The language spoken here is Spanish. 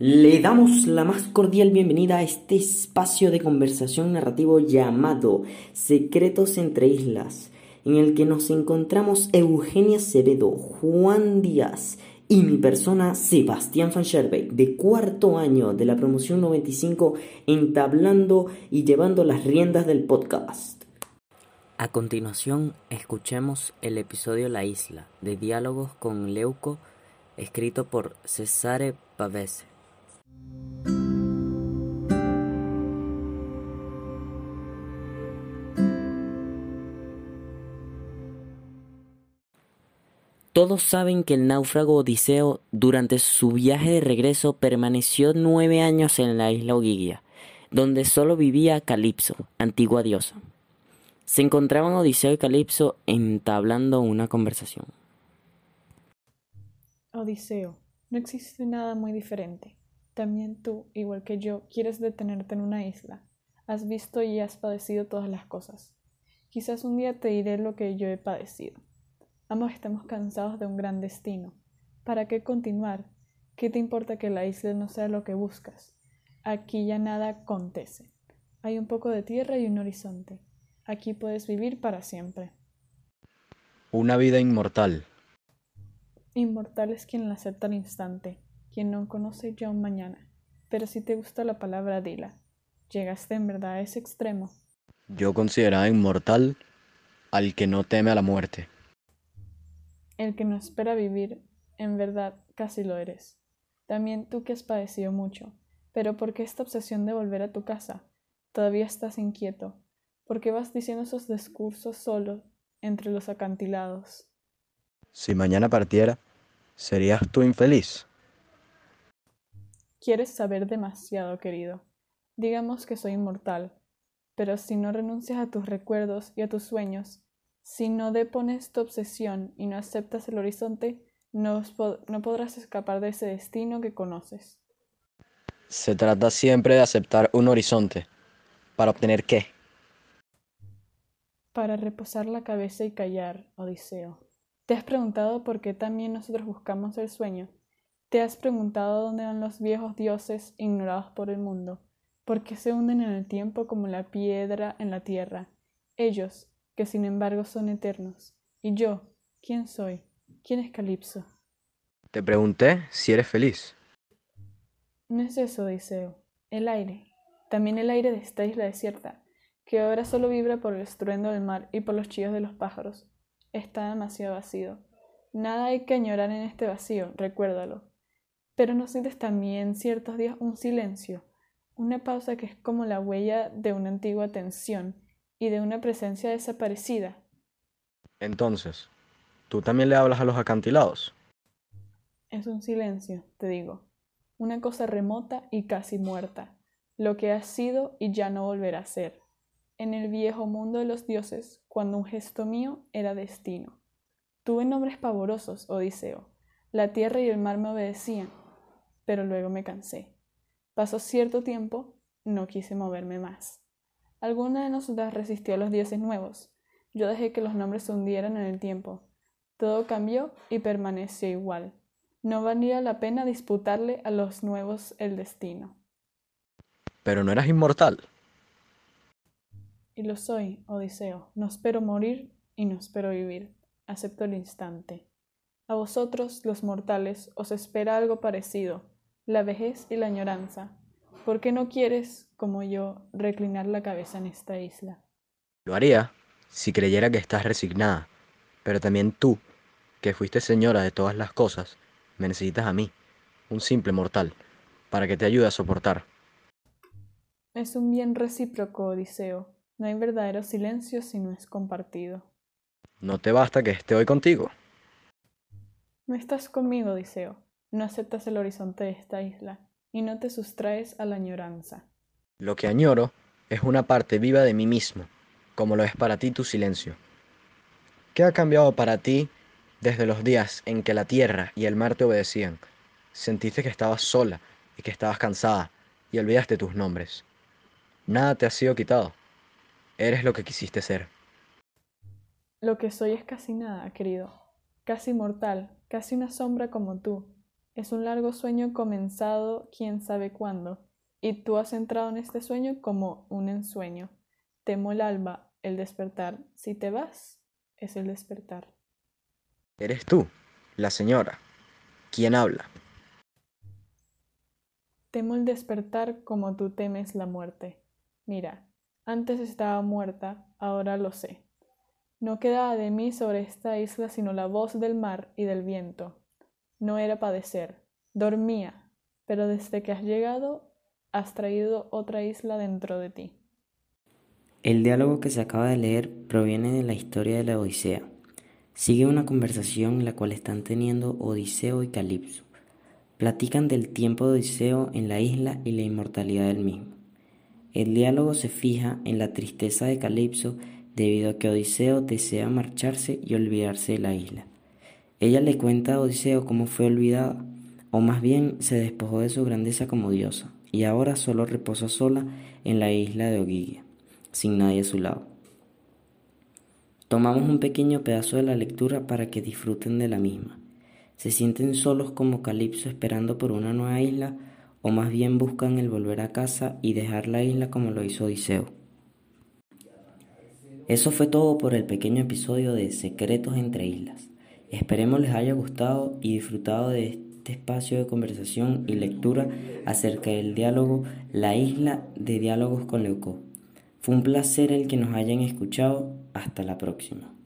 Le damos la más cordial bienvenida a este espacio de conversación narrativo llamado Secretos entre Islas, en el que nos encontramos Eugenia Acevedo, Juan Díaz y mi persona Sebastián Van Scherbeck, de cuarto año de la promoción 95, entablando y llevando las riendas del podcast. A continuación, escuchemos el episodio La Isla, de diálogos con Leuco, escrito por Cesare Pavese. Todos saben que el náufrago Odiseo durante su viaje de regreso permaneció nueve años en la isla Ogygia, donde solo vivía Calipso, antigua diosa. Se encontraban Odiseo y Calipso entablando una conversación. Odiseo, no existe nada muy diferente. También tú, igual que yo, quieres detenerte en una isla. Has visto y has padecido todas las cosas. Quizás un día te diré lo que yo he padecido. Ambos estamos cansados de un gran destino. ¿Para qué continuar? ¿Qué te importa que la isla no sea lo que buscas? Aquí ya nada acontece. Hay un poco de tierra y un horizonte. Aquí puedes vivir para siempre. Una vida inmortal. Inmortal es quien la acepta al instante, quien no conoce ya un mañana. Pero si te gusta la palabra, dila. Llegaste en verdad a ese extremo. Yo consideraba inmortal al que no teme a la muerte. El que no espera vivir, en verdad, casi lo eres. También tú que has padecido mucho. Pero ¿por qué esta obsesión de volver a tu casa? Todavía estás inquieto. ¿Por qué vas diciendo esos discursos solo entre los acantilados? Si mañana partiera, ¿serías tú infeliz? Quieres saber demasiado, querido. Digamos que soy inmortal, pero si no renuncias a tus recuerdos y a tus sueños, si no depones tu obsesión y no aceptas el horizonte, no, no podrás escapar de ese destino que conoces. Se trata siempre de aceptar un horizonte. ¿Para obtener qué? Para reposar la cabeza y callar, Odiseo. ¿Te has preguntado por qué también nosotros buscamos el sueño? ¿Te has preguntado dónde van los viejos dioses ignorados por el mundo? ¿Por qué se hunden en el tiempo como la piedra en la tierra? Ellos, que sin embargo son eternos. ¿Y yo? ¿Quién soy? ¿Quién es Calipso? Te pregunté si eres feliz. No es eso, Odiseo. El aire. También el aire de esta isla desierta, que ahora solo vibra por el estruendo del mar y por los chillos de los pájaros. Está demasiado vacío. Nada hay que añorar en este vacío, recuérdalo. Pero no sientes también ciertos días un silencio, una pausa que es como la huella de una antigua tensión y de una presencia desaparecida. Entonces, ¿tú también le hablas a los acantilados? Es un silencio, te digo, una cosa remota y casi muerta, lo que ha sido y ya no volverá a ser. En el viejo mundo de los dioses, cuando un gesto mío era destino. Tuve nombres pavorosos, Odiseo. La tierra y el mar me obedecían, pero luego me cansé. Pasó cierto tiempo, no quise moverme más. Alguna de nosotras resistió a los dioses nuevos. Yo dejé que los nombres se hundieran en el tiempo. Todo cambió y permaneció igual. No valía la pena disputarle a los nuevos el destino. Pero no eras inmortal. Y lo soy, Odiseo. No espero morir y no espero vivir. Acepto el instante. A vosotros, los mortales, os espera algo parecido, la vejez y la añoranza. ¿Por qué no quieres, como yo, reclinar la cabeza en esta isla? Lo haría si creyera que estás resignada, pero también tú, que fuiste señora de todas las cosas, me necesitas a mí, un simple mortal, para que te ayude a soportar. Es un bien recíproco, Odiseo. No hay verdadero silencio si no es compartido. ¿No te basta que esté hoy contigo? No estás conmigo, Odiseo. No aceptas el horizonte de esta isla y no te sustraes a la añoranza. Lo que añoro es una parte viva de mí mismo, como lo es para ti tu silencio. ¿Qué ha cambiado para ti desde los días en que la tierra y el mar te obedecían? Sentiste que estabas sola y que estabas cansada y olvidaste tus nombres. Nada te ha sido quitado. Eres lo que quisiste ser. Lo que soy es casi nada, querido. Casi mortal, casi una sombra como tú. Es un largo sueño comenzado quién sabe cuándo, y tú has entrado en este sueño como un ensueño. Temo el alba, el despertar. Si te vas, es el despertar. Eres tú, la señora. ¿Quién habla? Temo el despertar como tú temes la muerte. Mira, antes estaba muerta, ahora lo sé. No quedaba de mí sobre esta isla sino la voz del mar y del viento. No era padecer, dormía, pero desde que has llegado has traído otra isla dentro de ti. El diálogo que se acaba de leer proviene de la historia de la Odisea. Sigue una conversación en la cual están teniendo Odiseo y Calipso. Platican del tiempo de Odiseo en la isla y la inmortalidad del mismo. El diálogo se fija en la tristeza de Calipso debido a que Odiseo desea marcharse y olvidarse de la isla. Ella le cuenta a Odiseo cómo fue olvidada, o más bien se despojó de su grandeza como diosa, y ahora solo reposa sola en la isla de Ogygia, sin nadie a su lado. Tomamos un pequeño pedazo de la lectura para que disfruten de la misma. Se sienten solos como Calipso esperando por una nueva isla, o más bien buscan el volver a casa y dejar la isla como lo hizo Odiseo. Eso fue todo por el pequeño episodio de Secretos entre Islas. Esperemos les haya gustado y disfrutado de este espacio de conversación y lectura acerca del diálogo La isla de diálogos con Leucó. Fue un placer el que nos hayan escuchado. Hasta la próxima.